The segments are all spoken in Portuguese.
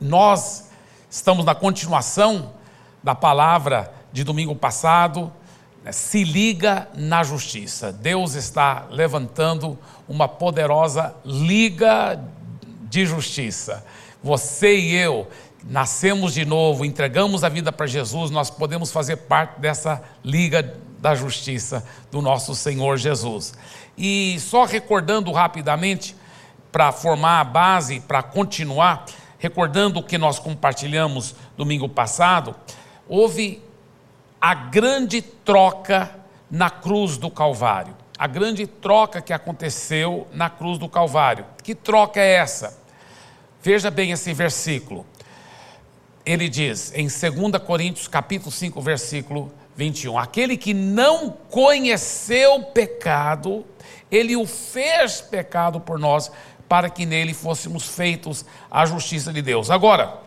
Nós estamos na continuação da palavra de domingo passado, né? se liga na justiça. Deus está levantando uma poderosa liga de justiça. Você e eu nascemos de novo, entregamos a vida para Jesus, nós podemos fazer parte dessa liga da justiça do nosso Senhor Jesus. E só recordando rapidamente, para formar a base, para continuar, recordando o que nós compartilhamos domingo passado, houve a grande troca na cruz do Calvário. A grande troca que aconteceu na cruz do Calvário. Que troca é essa? Veja bem esse versículo. Ele diz em 2 Coríntios capítulo 5, versículo 21, aquele que não conheceu pecado, ele o fez pecado por nós, para que nele fôssemos feitos a justiça de Deus. Agora,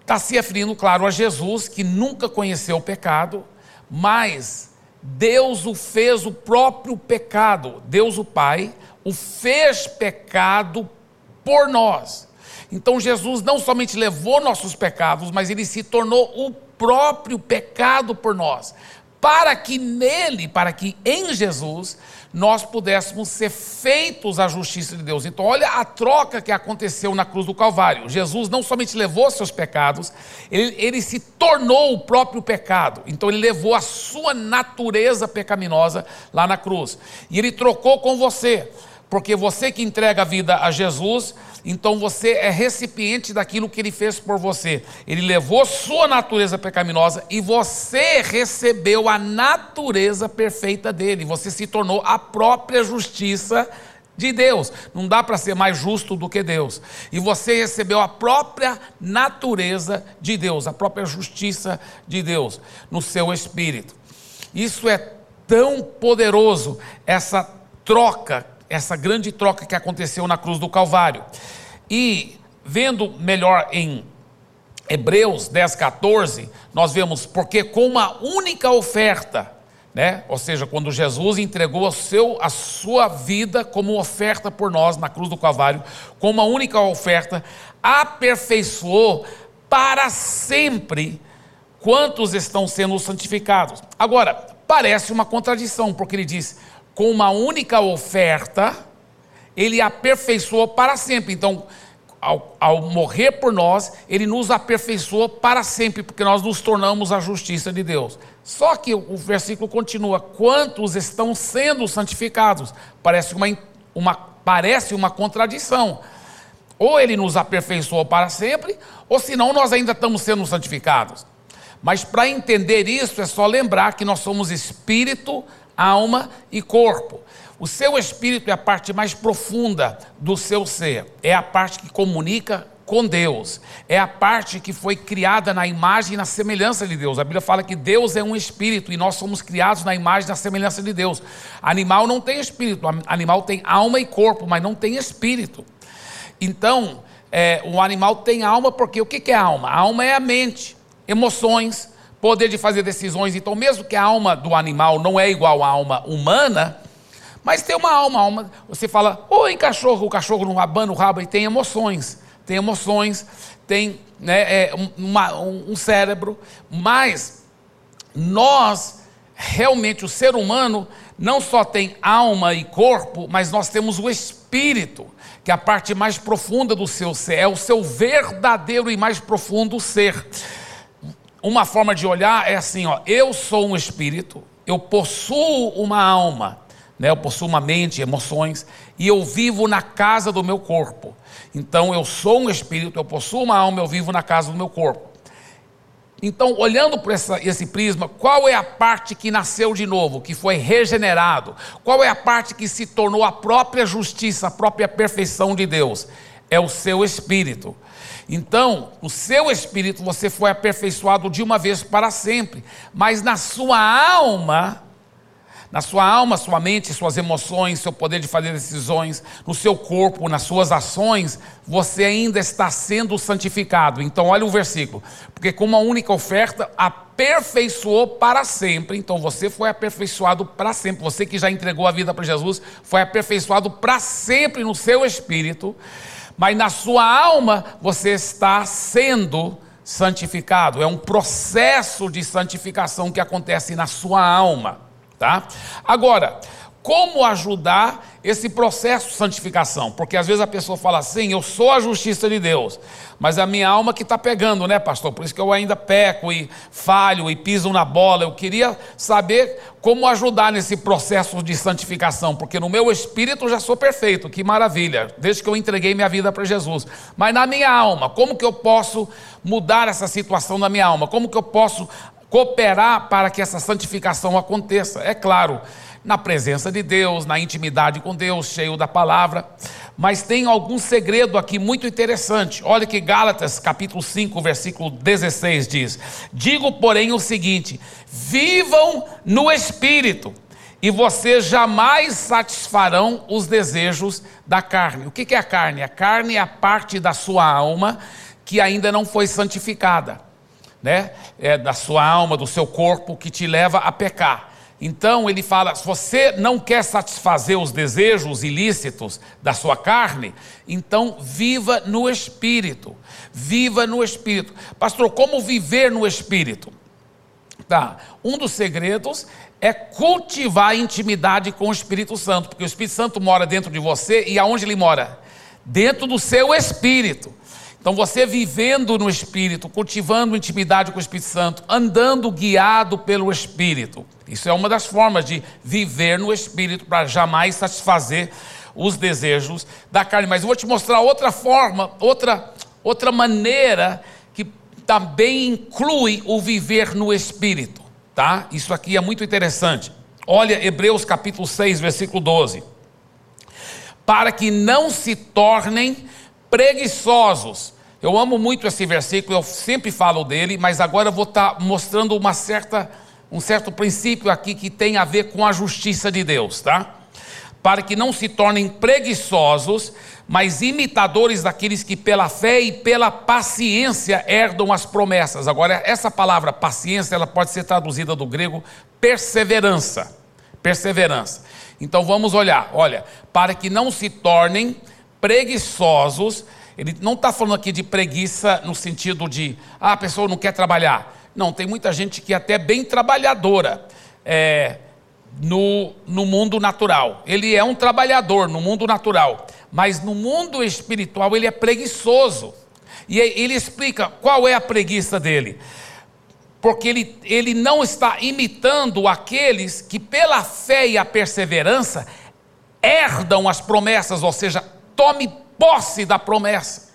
está se referindo, claro, a Jesus, que nunca conheceu o pecado, mas Deus o fez o próprio pecado, Deus o Pai o fez pecado por nós. Então Jesus não somente levou nossos pecados, mas ele se tornou o próprio pecado por nós, para que nele, para que em Jesus, nós pudéssemos ser feitos a justiça de Deus. Então, olha a troca que aconteceu na cruz do Calvário. Jesus não somente levou seus pecados, ele, ele se tornou o próprio pecado. Então, ele levou a sua natureza pecaminosa lá na cruz. E ele trocou com você porque você que entrega a vida a Jesus, então você é recipiente daquilo que ele fez por você. Ele levou sua natureza pecaminosa e você recebeu a natureza perfeita dele. Você se tornou a própria justiça de Deus. Não dá para ser mais justo do que Deus. E você recebeu a própria natureza de Deus, a própria justiça de Deus no seu espírito. Isso é tão poderoso, essa troca essa grande troca que aconteceu na cruz do Calvário. E vendo melhor em Hebreus 10, 14, nós vemos, porque com uma única oferta, né? ou seja, quando Jesus entregou a, seu, a sua vida como oferta por nós na cruz do Calvário, com uma única oferta, aperfeiçoou para sempre quantos estão sendo santificados. Agora, parece uma contradição, porque ele diz: com uma única oferta, ele aperfeiçoou para sempre. Então, ao, ao, morrer por nós, ele nos aperfeiçoou para sempre, porque nós nos tornamos a justiça de Deus. Só que o, versículo continua: quantos estão sendo santificados? Parece uma, uma, parece uma contradição. Ou ele nos aperfeiçoou para sempre, ou senão nós ainda estamos sendo santificados. Mas para entender isso, é só lembrar que nós somos espírito, alma e corpo. O seu espírito é a parte mais profunda do seu ser, é a parte que comunica com Deus, é a parte que foi criada na imagem e na semelhança de Deus. A Bíblia fala que Deus é um espírito e nós somos criados na imagem e na semelhança de Deus. Animal não tem espírito, animal tem alma e corpo, mas não tem espírito. Então, é, o animal tem alma porque o que, é alma? A alma é a mente, emoções, poder de fazer decisões. Então, mesmo que a alma do animal não é igual à alma humana, mas tem uma alma, alma. Você fala, oi cachorro, o cachorro não abana o rabo e tem emoções, tem emoções, tem né, é, uma, um, um cérebro, mas nós, realmente, o ser humano, não só tem alma e corpo, mas nós temos o espírito, que é a parte mais profunda do seu ser, é o seu verdadeiro e mais profundo ser uma forma de olhar é assim, ó, eu sou um espírito, eu possuo uma alma, né? Eu possuo uma mente, emoções e eu vivo na casa do meu corpo. Então eu sou um espírito, eu possuo uma alma, eu vivo na casa do meu corpo. Então, olhando por essa, esse prisma, qual é a parte que nasceu de novo, que foi regenerado? Qual é a parte que se tornou a própria justiça, a própria perfeição de Deus? É o seu espírito. Então, o seu espírito você foi aperfeiçoado de uma vez para sempre, mas na sua alma, na sua alma, sua mente, suas emoções, seu poder de fazer decisões, no seu corpo, nas suas ações, você ainda está sendo santificado. Então, olha o versículo: porque com uma única oferta aperfeiçoou para sempre. Então, você foi aperfeiçoado para sempre. Você que já entregou a vida para Jesus, foi aperfeiçoado para sempre no seu espírito Mas na sua alma você está sendo santificado. É um processo de santificação que acontece na sua alma, tá? Agora, como ajudar esse processo de santificação? Porque às vezes a pessoa fala assim: eu sou a justiça de Deus, mas a minha alma que está pegando, né, pastor? Por isso que eu ainda peco e falho e piso na bola. Eu queria saber como ajudar nesse processo de santificação, porque no meu espírito já sou perfeito, que maravilha, desde que eu entreguei minha vida para Jesus. Mas na minha alma, como que eu posso mudar essa situação na minha alma? Como que eu posso cooperar para que essa santificação aconteça? É claro na presença de Deus, na intimidade com Deus, cheio da palavra. Mas tem algum segredo aqui muito interessante. Olha que Gálatas, capítulo 5, versículo 16 diz: Digo, porém, o seguinte: vivam no espírito, e vocês jamais satisfarão os desejos da carne. O que é a carne? A carne é a parte da sua alma que ainda não foi santificada, né? É da sua alma, do seu corpo que te leva a pecar. Então ele fala: se você não quer satisfazer os desejos ilícitos da sua carne, então viva no espírito. Viva no espírito. Pastor, como viver no espírito? Tá. Um dos segredos é cultivar a intimidade com o Espírito Santo, porque o Espírito Santo mora dentro de você e aonde ele mora? Dentro do seu espírito. Então você vivendo no Espírito, cultivando intimidade com o Espírito Santo, andando guiado pelo Espírito. Isso é uma das formas de viver no Espírito para jamais satisfazer os desejos da carne. Mas eu vou te mostrar outra forma, outra, outra maneira que também inclui o viver no Espírito. Tá? Isso aqui é muito interessante. Olha Hebreus capítulo 6, versículo 12. Para que não se tornem preguiçosos. Eu amo muito esse versículo, eu sempre falo dele, mas agora eu vou estar tá mostrando uma certa, um certo princípio aqui que tem a ver com a justiça de Deus, tá? Para que não se tornem preguiçosos, mas imitadores daqueles que pela fé e pela paciência herdam as promessas. Agora, essa palavra paciência, ela pode ser traduzida do grego perseverança. Perseverança. Então vamos olhar, olha, para que não se tornem preguiçosos. Ele não está falando aqui de preguiça no sentido de, ah, a pessoa não quer trabalhar. Não, tem muita gente que é até bem trabalhadora é, no, no mundo natural. Ele é um trabalhador no mundo natural, mas no mundo espiritual ele é preguiçoso. E ele explica qual é a preguiça dele. Porque ele, ele não está imitando aqueles que, pela fé e a perseverança, herdam as promessas, ou seja, tome posse da promessa.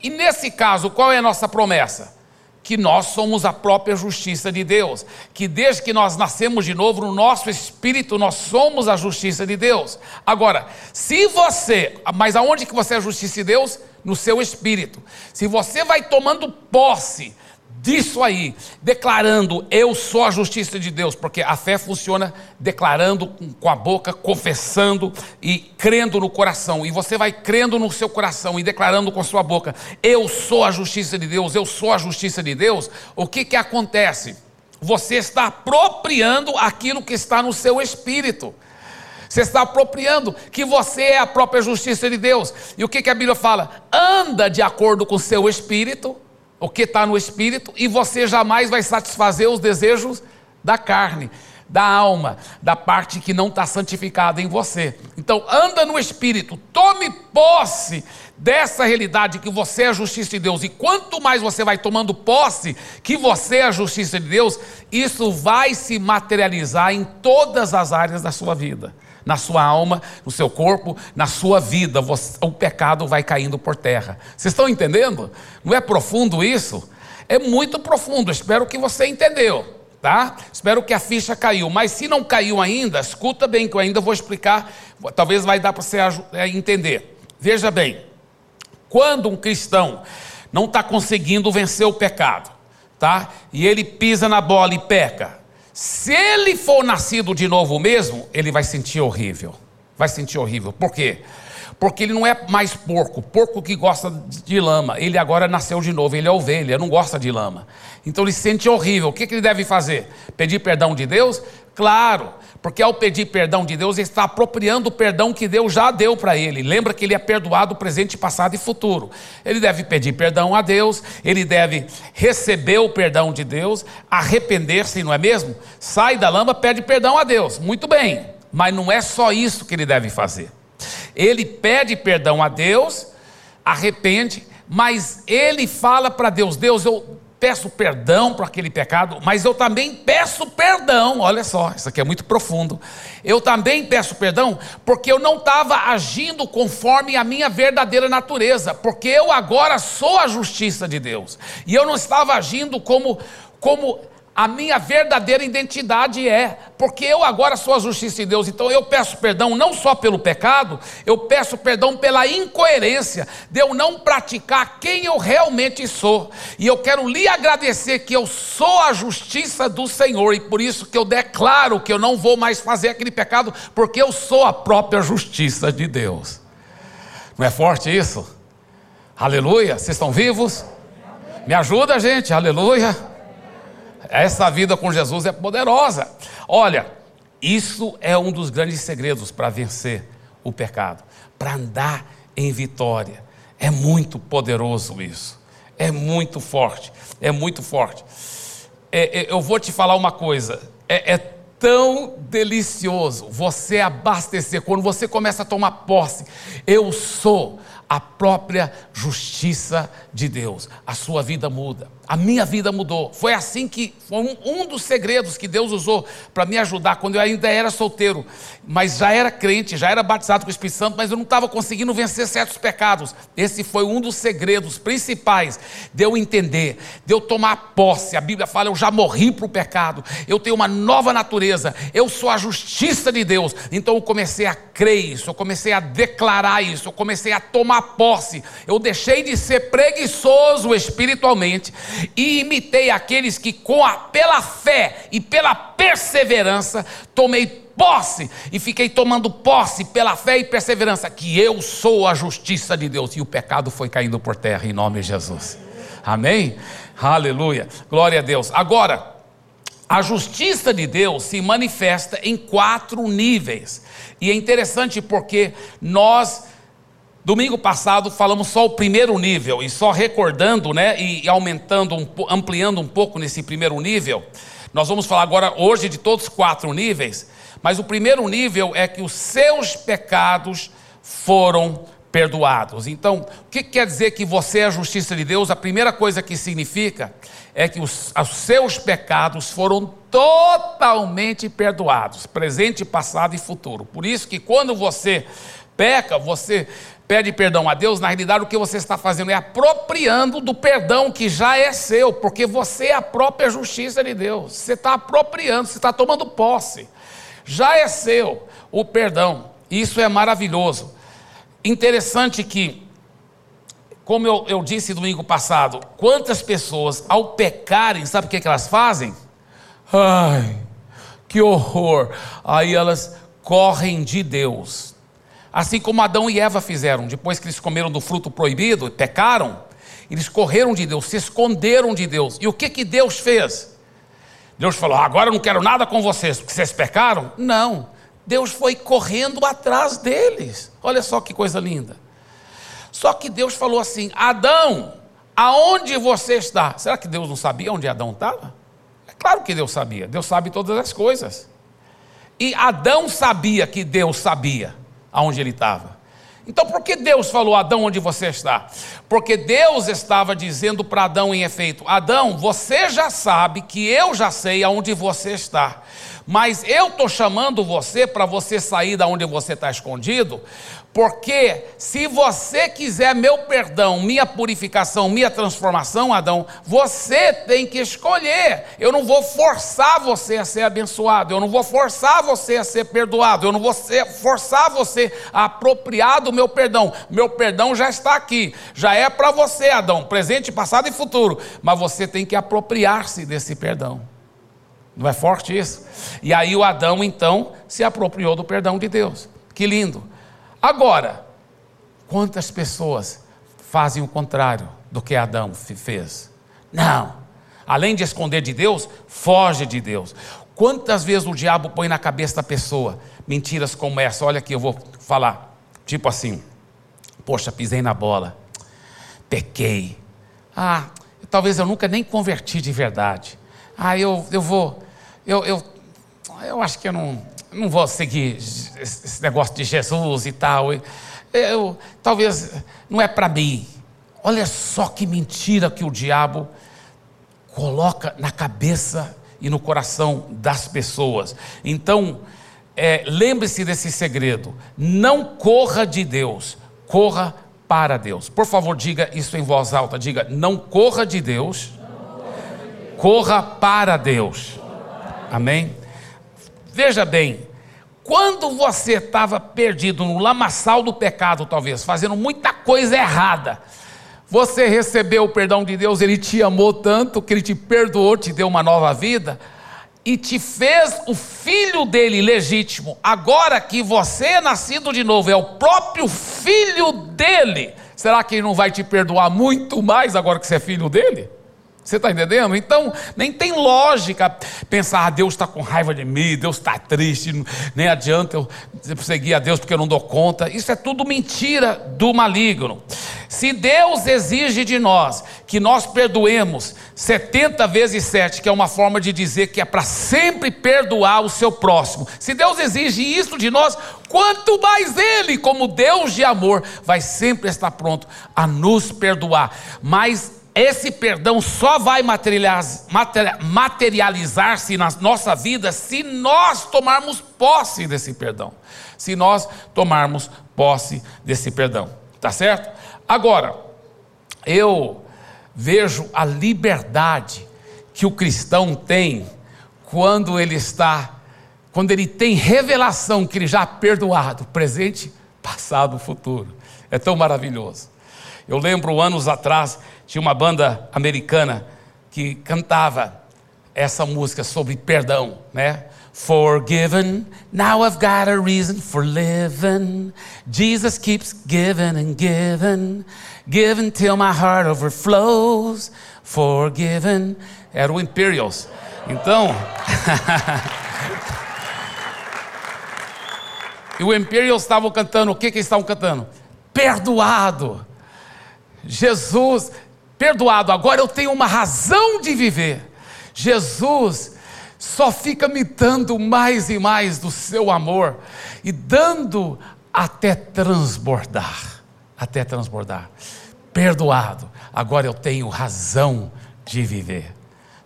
E nesse caso, qual é a nossa promessa? Que nós somos a própria justiça de Deus, que desde que nós nascemos de novo, no nosso espírito, nós somos a justiça de Deus. Agora, se você, mas aonde que você é a justiça de Deus? No seu espírito. Se você vai tomando posse disso aí, declarando eu sou a justiça de Deus, porque a fé funciona declarando com a boca, confessando e crendo no coração. E você vai crendo no seu coração e declarando com a sua boca, eu sou a justiça de Deus, eu sou a justiça de Deus. O que que acontece? Você está apropriando aquilo que está no seu espírito. Você está apropriando que você é a própria justiça de Deus. E o que, que a Bíblia fala? Anda de acordo com o seu espírito o que está no espírito, e você jamais vai satisfazer os desejos da carne, da alma, da parte que não está santificada em você. Então, anda no espírito, tome posse dessa realidade que você é a justiça de Deus, e quanto mais você vai tomando posse que você é a justiça de Deus, isso vai se materializar em todas as áreas da sua vida na sua alma, no seu corpo, na sua vida, você, o pecado vai caindo por terra. Vocês estão entendendo? Não é profundo isso? É muito profundo, espero que você entendeu, tá? Espero que a ficha caiu, mas se não caiu ainda, escuta bem que eu ainda vou explicar, talvez vai dar para você é, entender. Veja bem, quando um cristão não está conseguindo vencer o pecado, tá? E ele pisa na bola e peca, se ele for nascido de novo mesmo, ele vai sentir horrível. Vai sentir horrível. Por quê? porque ele não é mais porco, porco que gosta de lama. Ele agora nasceu de novo, ele é ovelha, não gosta de lama. Então ele se sente horrível. O que, que ele deve fazer? Pedir perdão de Deus? Claro, porque ao pedir perdão de Deus, ele está apropriando o perdão que Deus já deu para ele. Lembra que ele é perdoado presente, passado e futuro. Ele deve pedir perdão a Deus, ele deve receber o perdão de Deus, arrepender-se, não é mesmo? Sai da lama, pede perdão a Deus. Muito bem, mas não é só isso que ele deve fazer. Ele pede perdão a Deus, arrepende, mas ele fala para Deus: Deus, eu peço perdão por aquele pecado, mas eu também peço perdão. Olha só, isso aqui é muito profundo. Eu também peço perdão porque eu não estava agindo conforme a minha verdadeira natureza, porque eu agora sou a justiça de Deus e eu não estava agindo como como a minha verdadeira identidade é, porque eu agora sou a justiça de Deus, então eu peço perdão não só pelo pecado, eu peço perdão pela incoerência de eu não praticar quem eu realmente sou, e eu quero lhe agradecer que eu sou a justiça do Senhor, e por isso que eu declaro que eu não vou mais fazer aquele pecado, porque eu sou a própria justiça de Deus. Não é forte isso? Aleluia, vocês estão vivos? Me ajuda, gente, aleluia. Essa vida com Jesus é poderosa. Olha, isso é um dos grandes segredos para vencer o pecado, para andar em vitória. É muito poderoso isso. É muito forte. É muito forte. É, é, eu vou te falar uma coisa. É, é tão delicioso você abastecer, quando você começa a tomar posse, eu sou a própria justiça de Deus. A sua vida muda. A minha vida mudou. Foi assim que foi um, um dos segredos que Deus usou para me ajudar quando eu ainda era solteiro, mas já era crente, já era batizado com o Espírito Santo, mas eu não estava conseguindo vencer certos pecados. Esse foi um dos segredos principais de eu entender, de eu tomar posse. A Bíblia fala: eu já morri para o pecado, eu tenho uma nova natureza, eu sou a justiça de Deus. Então eu comecei a crer isso, eu comecei a declarar isso, eu comecei a tomar posse. Eu deixei de ser preguiçoso espiritualmente e imitei aqueles que, com a, pela fé e pela perseverança, tomei posse e fiquei tomando posse pela fé e perseverança, que eu sou a justiça de Deus e o pecado foi caindo por terra em nome de Jesus. Amém? Aleluia. Glória a Deus. Agora, a justiça de Deus se manifesta em quatro níveis. E é interessante porque nós Domingo passado falamos só o primeiro nível e só recordando, né, e aumentando, um, ampliando um pouco nesse primeiro nível. Nós vamos falar agora hoje de todos os quatro níveis, mas o primeiro nível é que os seus pecados foram perdoados. Então, o que quer dizer que você é a justiça de Deus? A primeira coisa que significa é que os, os seus pecados foram totalmente perdoados, presente, passado e futuro. Por isso que quando você peca, você pede perdão a Deus, na realidade o que você está fazendo é apropriando do perdão que já é seu, porque você é a própria justiça de Deus. Você está apropriando, você está tomando posse. Já é seu o perdão. Isso é maravilhoso. Interessante que, como eu, eu disse domingo passado, quantas pessoas ao pecarem, sabe o que, que elas fazem? Ai, que horror! Aí elas correm de Deus Assim como Adão e Eva fizeram, depois que eles comeram do fruto proibido, pecaram, eles correram de Deus, se esconderam de Deus. E o que, que Deus fez? Deus falou: agora eu não quero nada com vocês, porque vocês pecaram? Não. Deus foi correndo atrás deles. Olha só que coisa linda. Só que Deus falou assim: Adão, aonde você está? Será que Deus não sabia onde Adão estava? É claro que Deus sabia. Deus sabe todas as coisas. E Adão sabia que Deus sabia aonde ele estava. Então, por que Deus falou, Adão, onde você está? Porque Deus estava dizendo para Adão, em efeito: Adão, você já sabe que eu já sei aonde você está. Mas eu estou chamando você para você sair da onde você está escondido, porque se você quiser meu perdão, minha purificação, minha transformação, Adão, você tem que escolher. Eu não vou forçar você a ser abençoado, eu não vou forçar você a ser perdoado, eu não vou forçar você a apropriar do meu perdão. Meu perdão já está aqui, já é para você, Adão, presente, passado e futuro, mas você tem que apropriar-se desse perdão. Não é forte isso? E aí o Adão então se apropriou do perdão de Deus. Que lindo. Agora, Quantas pessoas fazem o contrário do que Adão fez? Não. Além de esconder de Deus, foge de Deus. Quantas vezes o diabo põe na cabeça da pessoa mentiras como essa? Olha aqui, eu vou falar. Tipo assim: Poxa, pisei na bola, pequei. Ah, talvez eu nunca nem converti de verdade. Ah, eu, eu vou, eu, eu, eu acho que eu não, não vou seguir esse negócio de Jesus e tal. Eu, talvez não é para mim. Olha só que mentira que o diabo coloca na cabeça e no coração das pessoas. Então, é, lembre-se desse segredo: não corra de Deus, corra para Deus. Por favor, diga isso em voz alta: diga, não corra de Deus, corra para Deus. Amém? Veja bem, quando você estava perdido no lamaçal do pecado, talvez, fazendo muita coisa errada, você recebeu o perdão de Deus, Ele te amou tanto que Ele te perdoou, te deu uma nova vida e te fez o filho dele legítimo. Agora que você é nascido de novo, é o próprio filho dele. Será que ele não vai te perdoar muito mais agora que você é filho dele? Você está entendendo? Então, nem tem lógica pensar, ah, Deus está com raiva de mim, Deus está triste, nem adianta eu seguir a Deus porque eu não dou conta. Isso é tudo mentira do maligno. Se Deus exige de nós que nós perdoemos 70 vezes 7, que é uma forma de dizer que é para sempre perdoar o seu próximo, se Deus exige isso de nós, quanto mais Ele, como Deus de amor, vai sempre estar pronto a nos perdoar. Mas esse perdão só vai materializar-se na nossa vida se nós tomarmos posse desse perdão. Se nós tomarmos posse desse perdão. Tá certo? Agora, eu vejo a liberdade que o cristão tem quando ele está, quando ele tem revelação que ele já é perdoado, presente, passado, futuro. É tão maravilhoso. Eu lembro anos atrás, tinha uma banda americana que cantava essa música sobre perdão, né? Forgiven, now I've got a reason for living. Jesus keeps giving and giving, giving till my heart overflows. Forgiven, era o Imperials. Então, e o Imperials estavam cantando, o que que eles estavam cantando? Perdoado. Jesus, perdoado, agora eu tenho uma razão de viver. Jesus só fica me dando mais e mais do seu amor e dando até transbordar até transbordar. Perdoado, agora eu tenho razão de viver,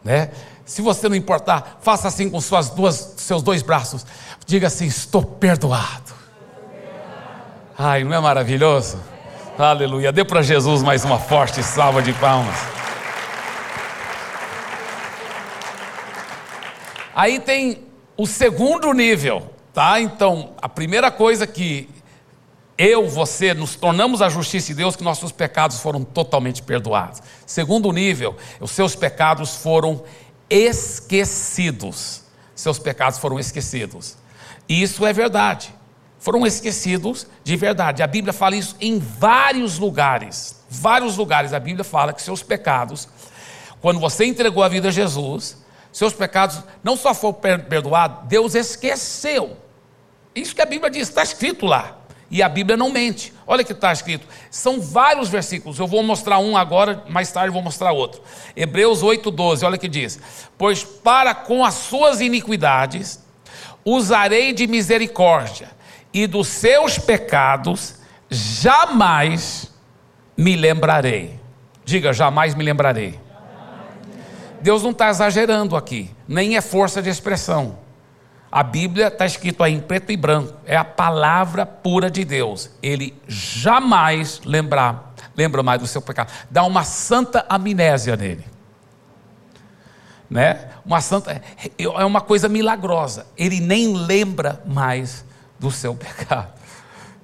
né? Se você não importar, faça assim com suas duas, seus dois braços. Diga assim: estou perdoado. Ai, não é maravilhoso? Aleluia. Dê para Jesus mais uma forte salva de palmas. Aí tem o segundo nível, tá? Então, a primeira coisa que eu, você, nos tornamos a justiça de Deus, que nossos pecados foram totalmente perdoados. Segundo nível, os seus pecados foram esquecidos. Seus pecados foram esquecidos. E isso é verdade foram esquecidos de verdade. A Bíblia fala isso em vários lugares. Vários lugares a Bíblia fala que seus pecados, quando você entregou a vida a Jesus, seus pecados não só foram perdoados, Deus esqueceu. Isso que a Bíblia diz, está escrito lá. E a Bíblia não mente. Olha que está escrito. São vários versículos. Eu vou mostrar um agora, mais tarde vou mostrar outro. Hebreus 8,12, olha que diz: Pois para com as suas iniquidades usarei de misericórdia e dos seus pecados jamais me lembrarei. Diga, jamais me lembrarei. Deus não está exagerando aqui, nem é força de expressão. A Bíblia está escrito aí em preto e branco, é a palavra pura de Deus. Ele jamais lembrar, lembra mais do seu pecado. Dá uma santa amnésia nele. Né? Uma santa é uma coisa milagrosa. Ele nem lembra mais do seu pecado.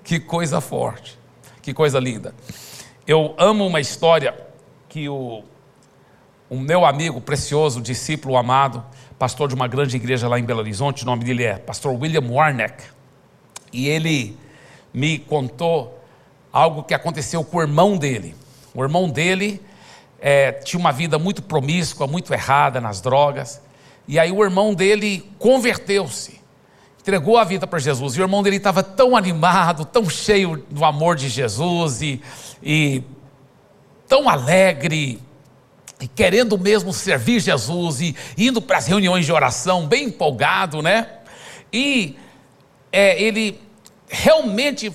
Que coisa forte, que coisa linda. Eu amo uma história que o, o meu amigo precioso, discípulo amado, pastor de uma grande igreja lá em Belo Horizonte, o nome dele é pastor William Warneck, e ele me contou algo que aconteceu com o irmão dele. O irmão dele é, tinha uma vida muito promíscua, muito errada nas drogas. E aí o irmão dele converteu-se, entregou a vida para Jesus. E o irmão dele estava tão animado, tão cheio do amor de Jesus e, e tão alegre, e querendo mesmo servir Jesus e indo para as reuniões de oração, bem empolgado, né? E é, ele realmente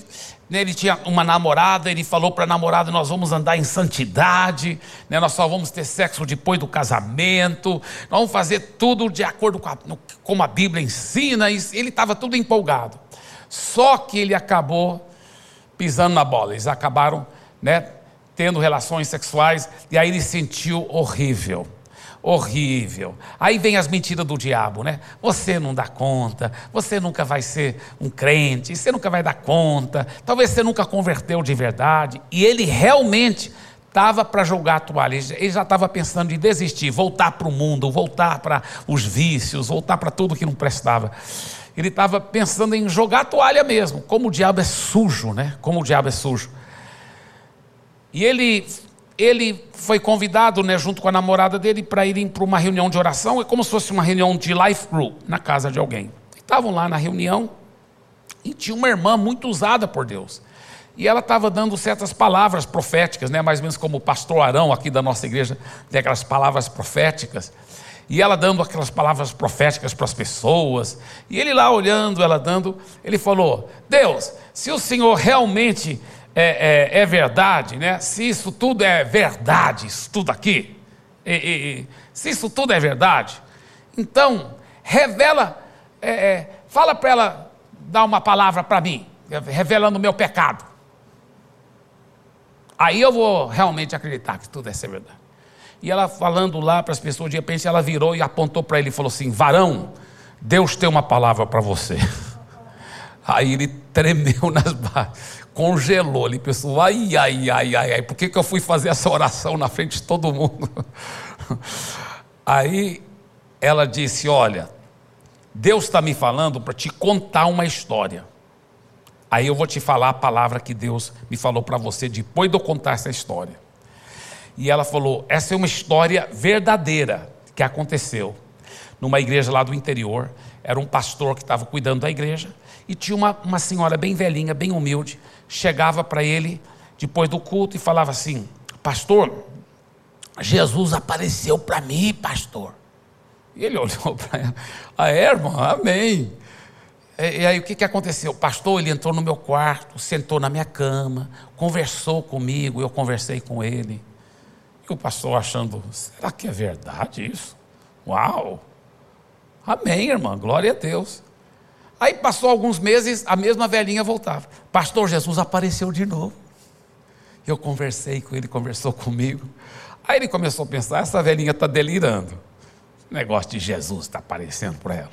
ele tinha uma namorada, ele falou para a namorada: Nós vamos andar em santidade, né, nós só vamos ter sexo depois do casamento, nós vamos fazer tudo de acordo com a, como a Bíblia ensina. E ele estava tudo empolgado. Só que ele acabou pisando na bola, eles acabaram né, tendo relações sexuais, e aí ele sentiu horrível horrível. Aí vem as mentiras do diabo, né? Você não dá conta, você nunca vai ser um crente, você nunca vai dar conta, talvez você nunca converteu de verdade. E ele realmente estava para jogar a toalha, ele já estava pensando em desistir, voltar para o mundo, voltar para os vícios, voltar para tudo que não prestava. Ele estava pensando em jogar a toalha mesmo, como o diabo é sujo, né? Como o diabo é sujo. E ele ele foi convidado, né, junto com a namorada dele, para irem para uma reunião de oração. É como se fosse uma reunião de life group na casa de alguém. Estavam lá na reunião e tinha uma irmã muito usada por Deus. E ela estava dando certas palavras proféticas, né, mais ou menos como o pastor Arão aqui da nossa igreja tem aquelas palavras proféticas. E ela dando aquelas palavras proféticas para as pessoas. E ele lá olhando, ela dando, ele falou: Deus, se o Senhor realmente é, é, é, verdade, né? se isso tudo é verdade, isso tudo aqui, e, e, se isso tudo é verdade, então revela, é, é fala para ela dar uma palavra para mim, revelando o meu pecado. Aí eu vou realmente acreditar que tudo é ser verdade. E ela falando lá para as pessoas, de repente ela virou e apontou para ele e falou assim: Varão, Deus tem uma palavra para você. Aí ele tremeu nas bases congelou ali, pensou, ai, ai, ai, ai, ai, por que, que eu fui fazer essa oração na frente de todo mundo? Aí ela disse: Olha, Deus está me falando para te contar uma história. Aí eu vou te falar a palavra que Deus me falou para você depois de eu contar essa história. E ela falou: Essa é uma história verdadeira que aconteceu numa igreja lá do interior. Era um pastor que estava cuidando da igreja e tinha uma, uma senhora bem velhinha, bem humilde, chegava para ele depois do culto e falava assim: Pastor, Jesus apareceu para mim, pastor. E ele olhou para ela: Ah, é, irmão? Amém. E, e aí o que, que aconteceu? pastor, ele entrou no meu quarto, sentou na minha cama, conversou comigo, eu conversei com ele. E o pastor achando: será que é verdade isso? Uau! Amém, irmã, glória a Deus. Aí passou alguns meses, a mesma velhinha voltava. Pastor Jesus apareceu de novo. Eu conversei com ele, conversou comigo. Aí ele começou a pensar: essa velhinha está delirando. O negócio de Jesus está aparecendo para ela.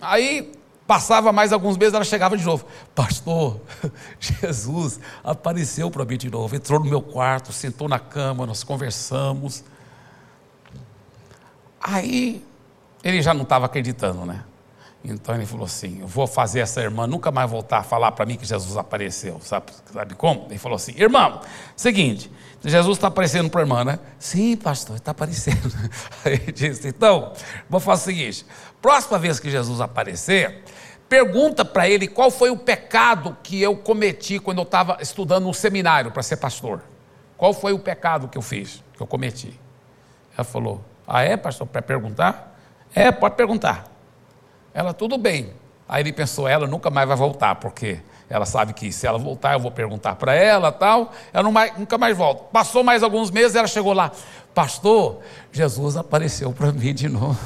Aí passava mais alguns meses, ela chegava de novo. Pastor, Jesus apareceu para mim de novo. Entrou no meu quarto, sentou na cama, nós conversamos. Aí ele já não estava acreditando, né? Então ele falou assim: Eu vou fazer essa irmã nunca mais voltar a falar para mim que Jesus apareceu. Sabe, sabe como? Ele falou assim: Irmão, seguinte, Jesus está aparecendo para a irmã, né? Sim, pastor, está aparecendo. Aí ele disse: Então, vou fazer o seguinte: próxima vez que Jesus aparecer, pergunta para ele qual foi o pecado que eu cometi quando eu estava estudando no seminário para ser pastor. Qual foi o pecado que eu fiz, que eu cometi? Ela falou: Ah, é, pastor, para perguntar? É, pode perguntar. Ela, tudo bem. Aí ele pensou, ela nunca mais vai voltar, porque ela sabe que se ela voltar, eu vou perguntar para ela tal. Ela mais, nunca mais volta. Passou mais alguns meses, ela chegou lá, pastor, Jesus apareceu para mim de novo.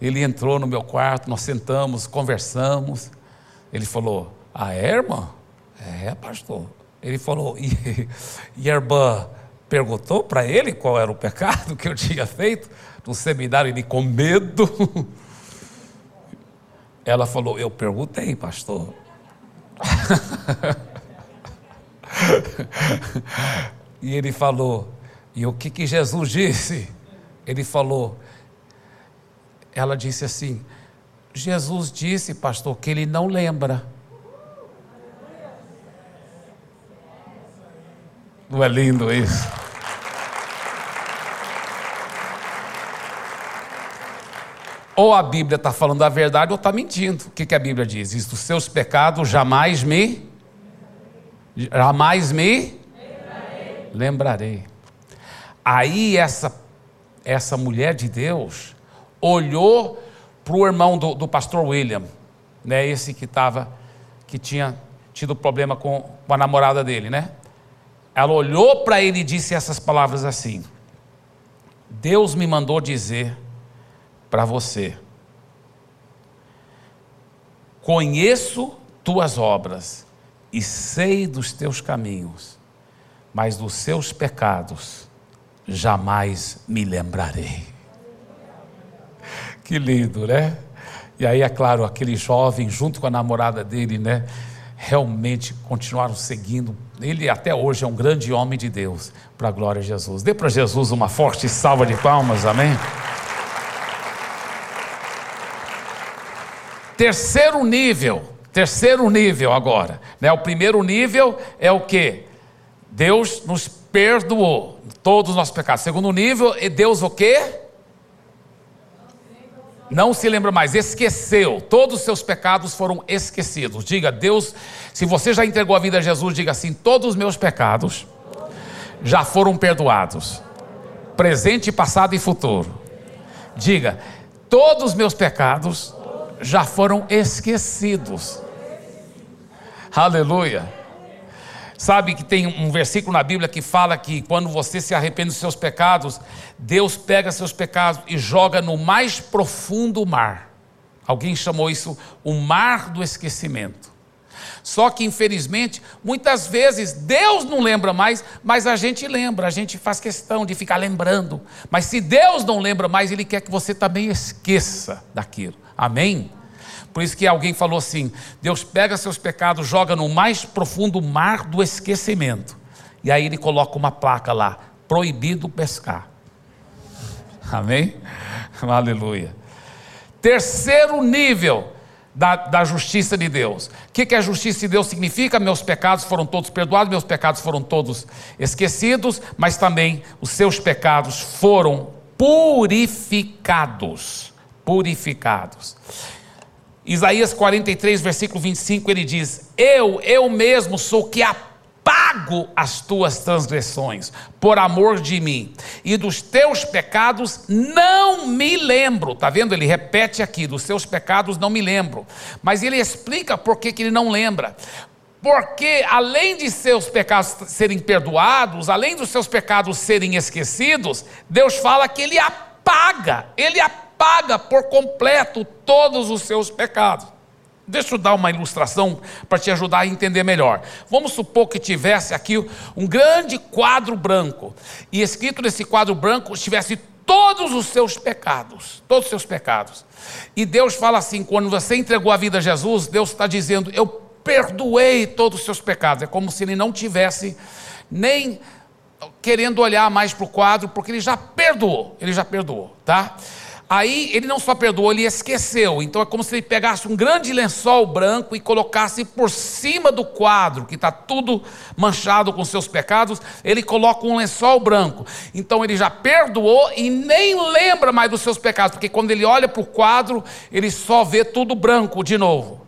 Ele entrou no meu quarto, nós sentamos, conversamos. Ele falou, ah, é, irmã? É, pastor. Ele falou, e, e a irmã perguntou para ele qual era o pecado que eu tinha feito no seminário, ele com medo. Ela falou: Eu perguntei, pastor. e ele falou: E o que, que Jesus disse? Ele falou: Ela disse assim: Jesus disse, pastor, que ele não lembra. Não é lindo isso? Ou a Bíblia está falando a verdade ou está mentindo. O que, que a Bíblia diz? Diz: dos seus pecados jamais me. Jamais me. Lembrarei. Lembrarei. Aí essa, essa mulher de Deus olhou para o irmão do, do pastor William, né, esse que estava, que tinha tido problema com, com a namorada dele, né? Ela olhou para ele e disse essas palavras assim: Deus me mandou dizer para você: Conheço tuas obras e sei dos teus caminhos, mas dos seus pecados jamais me lembrarei. Que lindo, né? E aí, é claro, aquele jovem, junto com a namorada dele, né? Realmente continuaram seguindo. Ele até hoje é um grande homem de Deus, para a glória de Jesus. Dê para Jesus uma forte salva de palmas, amém? Terceiro nível, terceiro nível agora. Né? O primeiro nível é o que? Deus nos perdoou todos os nossos pecados. Segundo nível, Deus o quê? Não se lembra mais, esqueceu. Todos os seus pecados foram esquecidos. Diga, Deus, se você já entregou a vida a Jesus, diga assim: todos os meus pecados já foram perdoados. Presente, passado e futuro. Diga, todos os meus pecados já foram esquecidos. Aleluia. Sabe que tem um versículo na Bíblia que fala que quando você se arrepende dos seus pecados, Deus pega seus pecados e joga no mais profundo mar. Alguém chamou isso o mar do esquecimento. Só que, infelizmente, muitas vezes Deus não lembra mais, mas a gente lembra, a gente faz questão de ficar lembrando. Mas se Deus não lembra mais, Ele quer que você também esqueça daquilo. Amém? Por isso que alguém falou assim: Deus pega seus pecados, joga no mais profundo mar do esquecimento. E aí ele coloca uma placa lá: proibido pescar. Amém? Aleluia. Terceiro nível da, da justiça de Deus. O que, que a justiça de Deus significa? Meus pecados foram todos perdoados, meus pecados foram todos esquecidos, mas também os seus pecados foram purificados. Purificados. Isaías 43, versículo 25, ele diz: Eu, eu mesmo sou que apago as tuas transgressões, por amor de mim, e dos teus pecados não me lembro. Está vendo? Ele repete aqui: dos seus pecados não me lembro. Mas ele explica por que, ele não lembra. Porque além de seus pecados serem perdoados, além dos seus pecados serem esquecidos, Deus fala que ele apaga, ele apaga paga por completo todos os seus pecados. Deixa eu dar uma ilustração para te ajudar a entender melhor. Vamos supor que tivesse aqui um grande quadro branco, e escrito nesse quadro branco estivesse todos os seus pecados, todos os seus pecados. E Deus fala assim: quando você entregou a vida a Jesus, Deus está dizendo, eu perdoei todos os seus pecados. É como se ele não tivesse nem querendo olhar mais para o quadro, porque ele já perdoou, ele já perdoou, tá? Aí ele não só perdoou, ele esqueceu. Então é como se ele pegasse um grande lençol branco e colocasse por cima do quadro, que está tudo manchado com seus pecados, ele coloca um lençol branco. Então ele já perdoou e nem lembra mais dos seus pecados, porque quando ele olha para o quadro, ele só vê tudo branco de novo.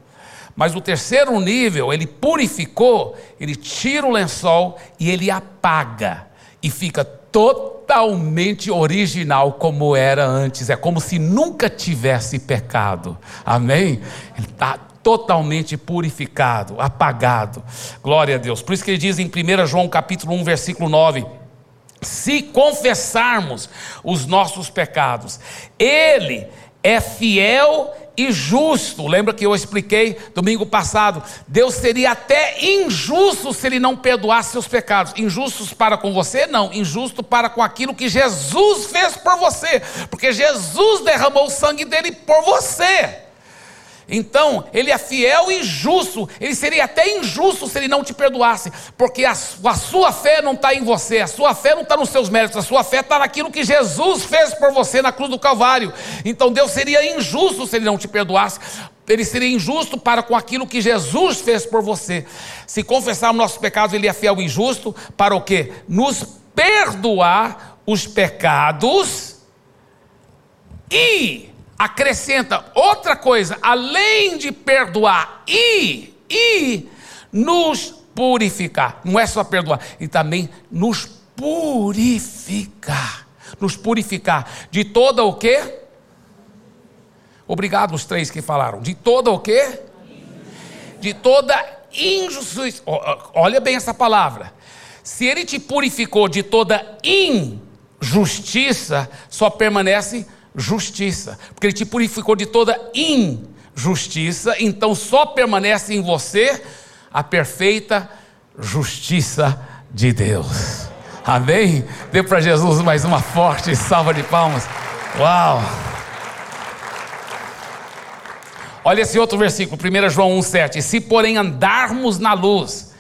Mas o terceiro nível, ele purificou, ele tira o lençol e ele apaga e fica totalmente original como era antes. É como se nunca tivesse pecado. Amém? Ele está totalmente purificado, apagado. Glória a Deus. Por isso que ele diz em 1 João capítulo 1, versículo 9: se confessarmos os nossos pecados, Ele é fiel e justo. Lembra que eu expliquei domingo passado? Deus seria até injusto se ele não perdoasse seus pecados. Injustos para com você? Não. Injusto para com aquilo que Jesus fez por você. Porque Jesus derramou o sangue dele por você. Então, ele é fiel e justo. Ele seria até injusto se ele não te perdoasse, porque a, a sua fé não está em você, a sua fé não está nos seus méritos, a sua fé está naquilo que Jesus fez por você na cruz do Calvário. Então, Deus seria injusto se ele não te perdoasse. ele seria injusto para com aquilo que Jesus fez por você. Se confessarmos nossos pecados, ele é fiel e justo para o quê? Nos perdoar os pecados e acrescenta outra coisa, além de perdoar e e nos purificar. Não é só perdoar, e também nos purificar. Nos purificar de toda o quê? Obrigado os três que falaram. De toda o quê? De toda injustiça. Olha bem essa palavra. Se ele te purificou de toda injustiça, só permanece justiça. Porque ele te purificou de toda injustiça, então só permanece em você a perfeita justiça de Deus. Amém? Dê para Jesus mais uma forte salva de palmas. Uau! Olha esse outro versículo, 1 João 1,7. Se porém andarmos na luz,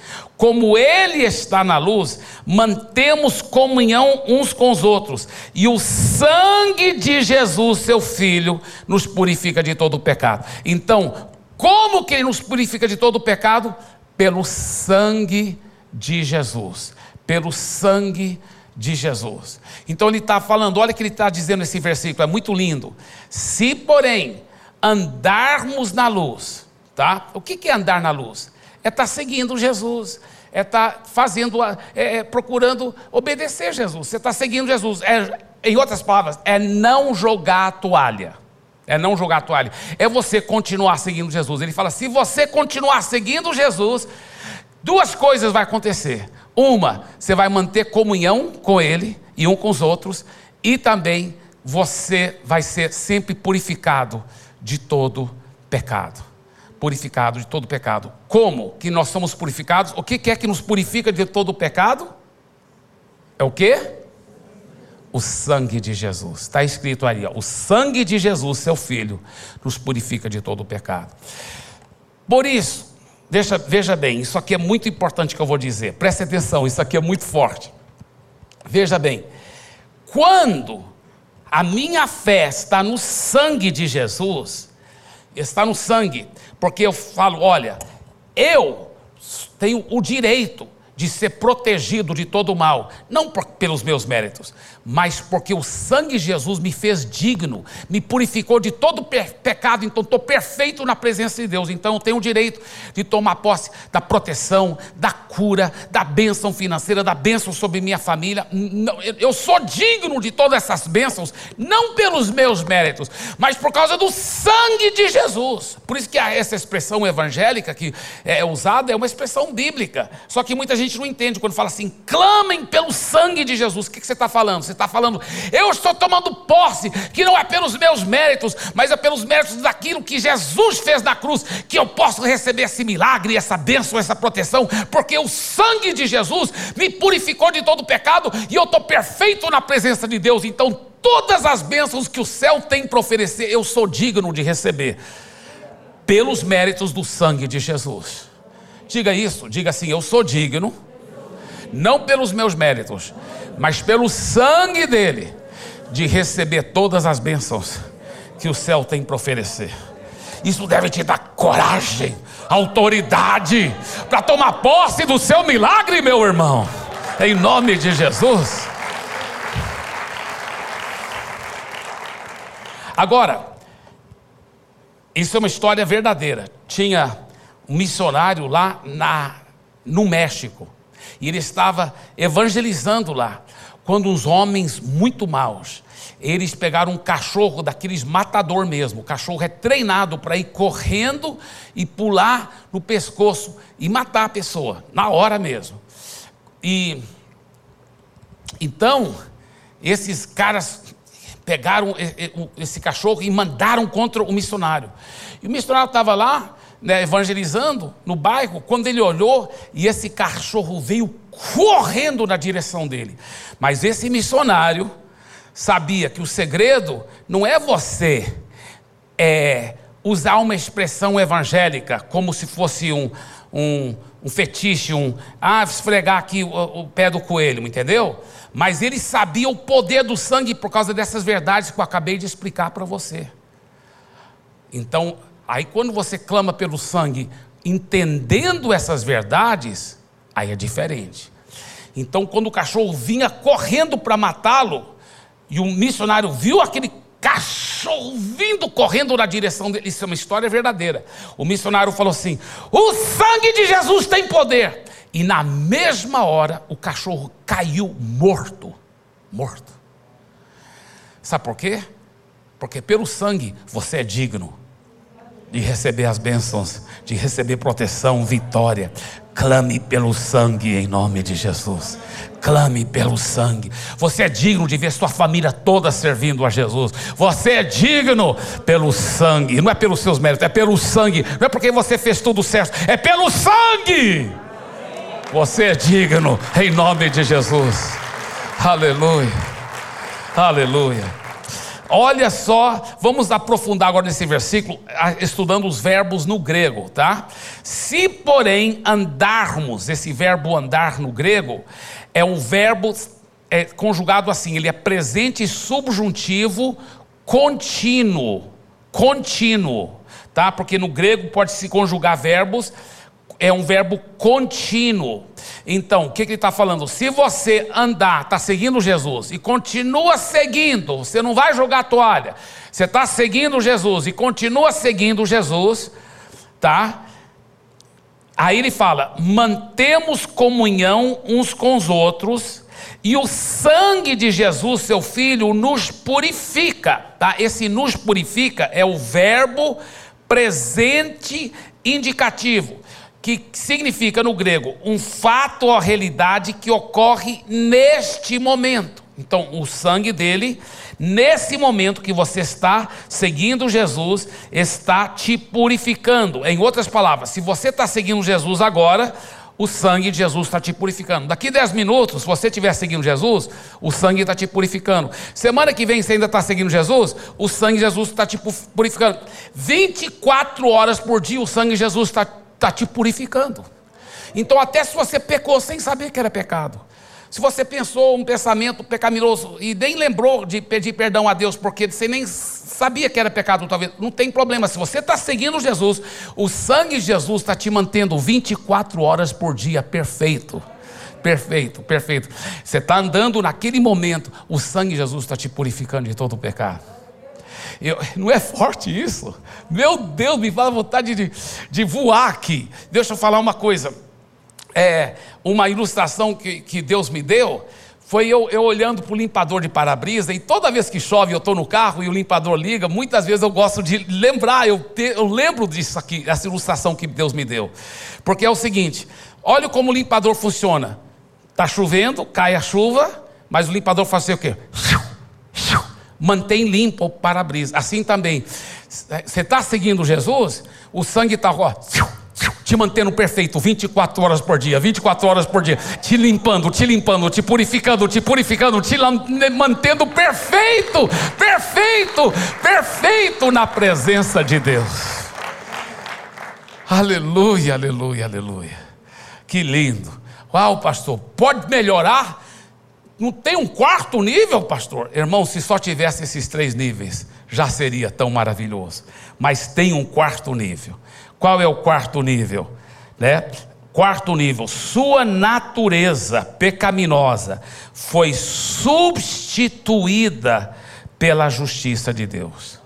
como Ele está na luz, mantemos comunhão uns com os outros, e o sangue de Jesus, seu Filho, nos purifica de todo o pecado. Então, como que Ele nos purifica de todo o pecado? Pelo sangue de Jesus. Pelo sangue de Jesus. Então ele está falando, olha o que ele está dizendo nesse versículo, é muito lindo. Se, porém, andarmos na luz, tá? O que é andar na luz? É estar tá seguindo Jesus, é estar tá fazendo, é, é, procurando obedecer Jesus. Você está seguindo Jesus. É, em outras palavras, é não jogar a toalha. É não jogar a toalha. É você continuar seguindo Jesus. Ele fala: se você continuar seguindo Jesus, duas coisas vai acontecer. Uma, você vai manter comunhão com Ele e um com os outros, e também você vai ser sempre purificado de todo pecado. Purificado de todo pecado. Como que nós somos purificados? O que é que nos purifica de todo pecado? É o que? O sangue de Jesus. Está escrito ali, ó, o sangue de Jesus, seu filho, nos purifica de todo pecado. Por isso, deixa, veja bem, isso aqui é muito importante que eu vou dizer. Preste atenção, isso aqui é muito forte. Veja bem, quando a minha fé está no sangue de Jesus, está no sangue, porque eu falo, olha, eu tenho o direito de ser protegido de todo o mal, não por, pelos meus méritos, mas porque o sangue de Jesus me fez digno, me purificou de todo pecado, então estou perfeito na presença de Deus. Então eu tenho o direito de tomar posse da proteção, da cura, da bênção financeira, da bênção sobre minha família. Eu sou digno de todas essas bênçãos, não pelos meus méritos, mas por causa do sangue de Jesus. Por isso que essa expressão evangélica que é usada é uma expressão bíblica. Só que muita gente não entende quando fala assim: clamem pelo sangue de Jesus. O que você está falando? Você está falando, eu estou tomando posse, que não é pelos meus méritos, mas é pelos méritos daquilo que Jesus fez na cruz, que eu posso receber esse milagre, essa bênção, essa proteção, porque o sangue de Jesus me purificou de todo pecado e eu estou perfeito na presença de Deus. Então, todas as bênçãos que o céu tem para oferecer, eu sou digno de receber, pelos méritos do sangue de Jesus. Diga isso, diga assim: eu sou digno, não pelos meus méritos, mas pelo sangue dele, de receber todas as bênçãos que o céu tem para oferecer. Isso deve te dar coragem, autoridade, para tomar posse do seu milagre, meu irmão, em nome de Jesus. Agora, isso é uma história verdadeira. Tinha um missionário lá na, no México, e ele estava evangelizando lá, quando uns homens muito maus, eles pegaram um cachorro daqueles matador mesmo. O cachorro é treinado para ir correndo e pular no pescoço e matar a pessoa, na hora mesmo. E então, esses caras pegaram esse cachorro e mandaram contra o missionário. E o missionário estava lá, né, evangelizando no bairro, quando ele olhou e esse cachorro veio correndo na direção dele. Mas esse missionário sabia que o segredo não é você é, usar uma expressão evangélica como se fosse um, um, um fetiche, um ah, esfregar aqui o, o pé do coelho, entendeu? Mas ele sabia o poder do sangue por causa dessas verdades que eu acabei de explicar para você. Então, Aí quando você clama pelo sangue, entendendo essas verdades, aí é diferente. Então, quando o cachorro vinha correndo para matá-lo, e o missionário viu aquele cachorro vindo correndo na direção dele, isso é uma história verdadeira. O missionário falou assim: O sangue de Jesus tem poder. E na mesma hora, o cachorro caiu morto. Morto. Sabe por quê? Porque pelo sangue você é digno de receber as bênçãos, de receber proteção, vitória. Clame pelo sangue em nome de Jesus. Clame pelo sangue. Você é digno de ver sua família toda servindo a Jesus. Você é digno pelo sangue. Não é pelos seus méritos, é pelo sangue. Não é porque você fez tudo certo, é pelo sangue. Você é digno em nome de Jesus. Aleluia. Aleluia. Olha só, vamos aprofundar agora nesse versículo, estudando os verbos no grego, tá? Se, porém, andarmos, esse verbo andar no grego, é um verbo é, conjugado assim, ele é presente subjuntivo contínuo. Contínuo, tá? Porque no grego pode se conjugar verbos, é um verbo contínuo. Então, o que, que ele está falando? Se você andar, está seguindo Jesus e continua seguindo, você não vai jogar toalha, você está seguindo Jesus e continua seguindo Jesus, tá? Aí ele fala: mantemos comunhão uns com os outros, e o sangue de Jesus, seu filho, nos purifica, tá? Esse nos purifica é o verbo presente indicativo que significa no grego um fato ou realidade que ocorre neste momento. Então, o sangue dele, nesse momento que você está seguindo Jesus, está te purificando. Em outras palavras, se você está seguindo Jesus agora, o sangue de Jesus está te purificando. Daqui 10 minutos, se você estiver seguindo Jesus, o sangue está te purificando. Semana que vem, você ainda está seguindo Jesus, o sangue de Jesus está te purificando. 24 horas por dia, o sangue de Jesus está está te purificando. Então, até se você pecou sem saber que era pecado, se você pensou um pensamento pecaminoso e nem lembrou de pedir perdão a Deus, porque você nem sabia que era pecado, talvez, não tem problema. Se você está seguindo Jesus, o sangue de Jesus está te mantendo 24 horas por dia perfeito. Perfeito, perfeito. Você está andando naquele momento, o sangue de Jesus está te purificando de todo o pecado. Eu, não é forte isso? Meu Deus, me fala vontade de, de voar aqui. Deixa eu falar uma coisa. É, uma ilustração que, que Deus me deu foi eu, eu olhando para o limpador de para-brisa, e toda vez que chove eu estou no carro e o limpador liga, muitas vezes eu gosto de lembrar, eu, te, eu lembro disso aqui, essa ilustração que Deus me deu. Porque é o seguinte: olha como o limpador funciona. Está chovendo, cai a chuva, mas o limpador faz assim, o quê? Mantém limpo o para-brisa. Assim também, você está seguindo Jesus, o sangue está te mantendo perfeito 24 horas por dia, 24 horas por dia, te limpando, te limpando, te purificando, te purificando, te mantendo perfeito, perfeito, perfeito na presença de Deus. Aleluia, aleluia, aleluia. Que lindo. Uau, pastor, pode melhorar? Não tem um quarto nível, pastor? Irmão, se só tivesse esses três níveis, já seria tão maravilhoso. Mas tem um quarto nível. Qual é o quarto nível? Né? Quarto nível, sua natureza pecaminosa foi substituída pela justiça de Deus.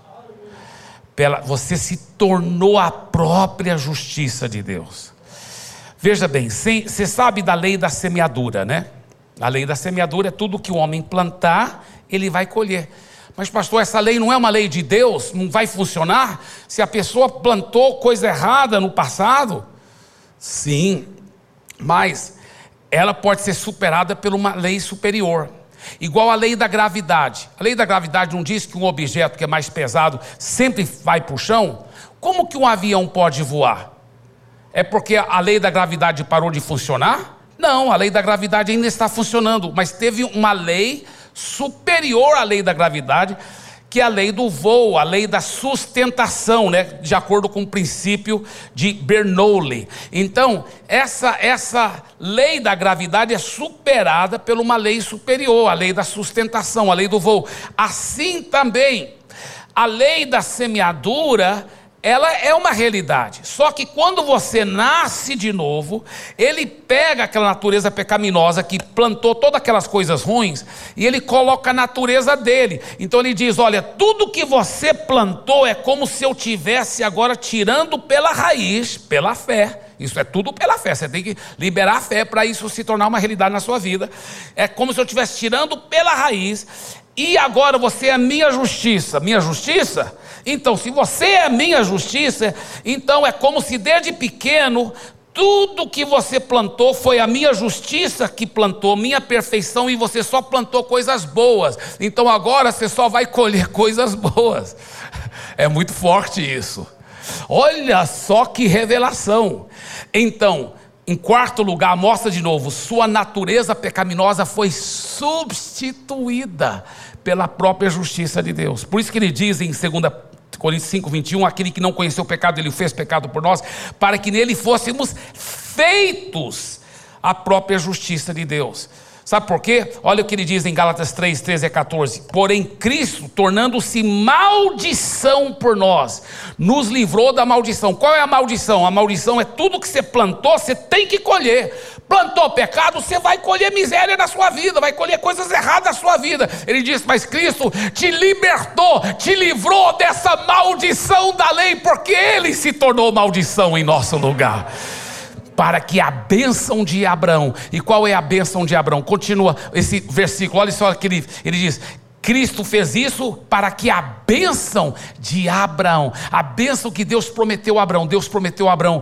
Pela, você se tornou a própria justiça de Deus. Veja bem, você sabe da lei da semeadura, né? A lei da semeadura é tudo que o homem plantar, ele vai colher. Mas, pastor, essa lei não é uma lei de Deus, não vai funcionar se a pessoa plantou coisa errada no passado? Sim, mas ela pode ser superada por uma lei superior. Igual a lei da gravidade. A lei da gravidade não diz que um objeto que é mais pesado sempre vai para o chão? Como que um avião pode voar? É porque a lei da gravidade parou de funcionar? Não, a lei da gravidade ainda está funcionando, mas teve uma lei superior à lei da gravidade, que é a lei do voo, a lei da sustentação, né? de acordo com o princípio de Bernoulli. Então, essa, essa lei da gravidade é superada por uma lei superior, a lei da sustentação, a lei do voo. Assim também, a lei da semeadura ela é uma realidade. Só que quando você nasce de novo, ele pega aquela natureza pecaminosa que plantou todas aquelas coisas ruins e ele coloca a natureza dele. Então ele diz: Olha, tudo que você plantou é como se eu tivesse agora tirando pela raiz, pela fé. Isso é tudo pela fé. Você tem que liberar a fé para isso se tornar uma realidade na sua vida. É como se eu estivesse tirando pela raiz. E agora você é minha justiça. Minha justiça? Então, se você é minha justiça, então é como se desde pequeno tudo que você plantou foi a minha justiça que plantou, minha perfeição, e você só plantou coisas boas. Então agora você só vai colher coisas boas. É muito forte isso. Olha só que revelação. Então, em quarto lugar, mostra de novo, sua natureza pecaminosa foi substituída pela própria justiça de Deus. Por isso que ele diz em 2 Coríntios 5, 21, aquele que não conheceu o pecado, ele o fez pecado por nós, para que nele fôssemos feitos a própria justiça de Deus. Sabe por quê? Olha o que ele diz em Gálatas 3, 13 a 14. Porém, Cristo, tornando-se maldição por nós, nos livrou da maldição. Qual é a maldição? A maldição é tudo que você plantou, você tem que colher. Plantou pecado, você vai colher miséria na sua vida, vai colher coisas erradas na sua vida. Ele diz: Mas Cristo te libertou, te livrou dessa maldição da lei, porque Ele se tornou maldição em nosso lugar para que a bênção de Abraão, e qual é a bênção de Abraão? Continua esse versículo, olha só que ele, ele diz: Cristo fez isso para que a bênção de Abraão, a bênção que Deus prometeu a Abraão, Deus prometeu a Abraão,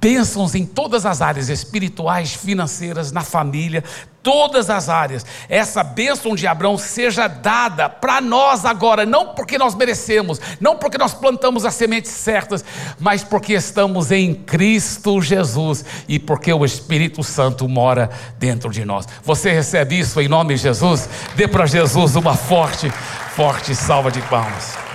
bênçãos em todas as áreas espirituais, financeiras, na família, todas as áreas. Essa bênção de Abraão seja dada para nós agora, não porque nós merecemos, não porque nós plantamos as sementes certas, mas porque estamos em Cristo Jesus e porque o Espírito Santo mora dentro de nós. Você recebe isso em nome de Jesus? Dê para Jesus uma forte, forte salva de palmas.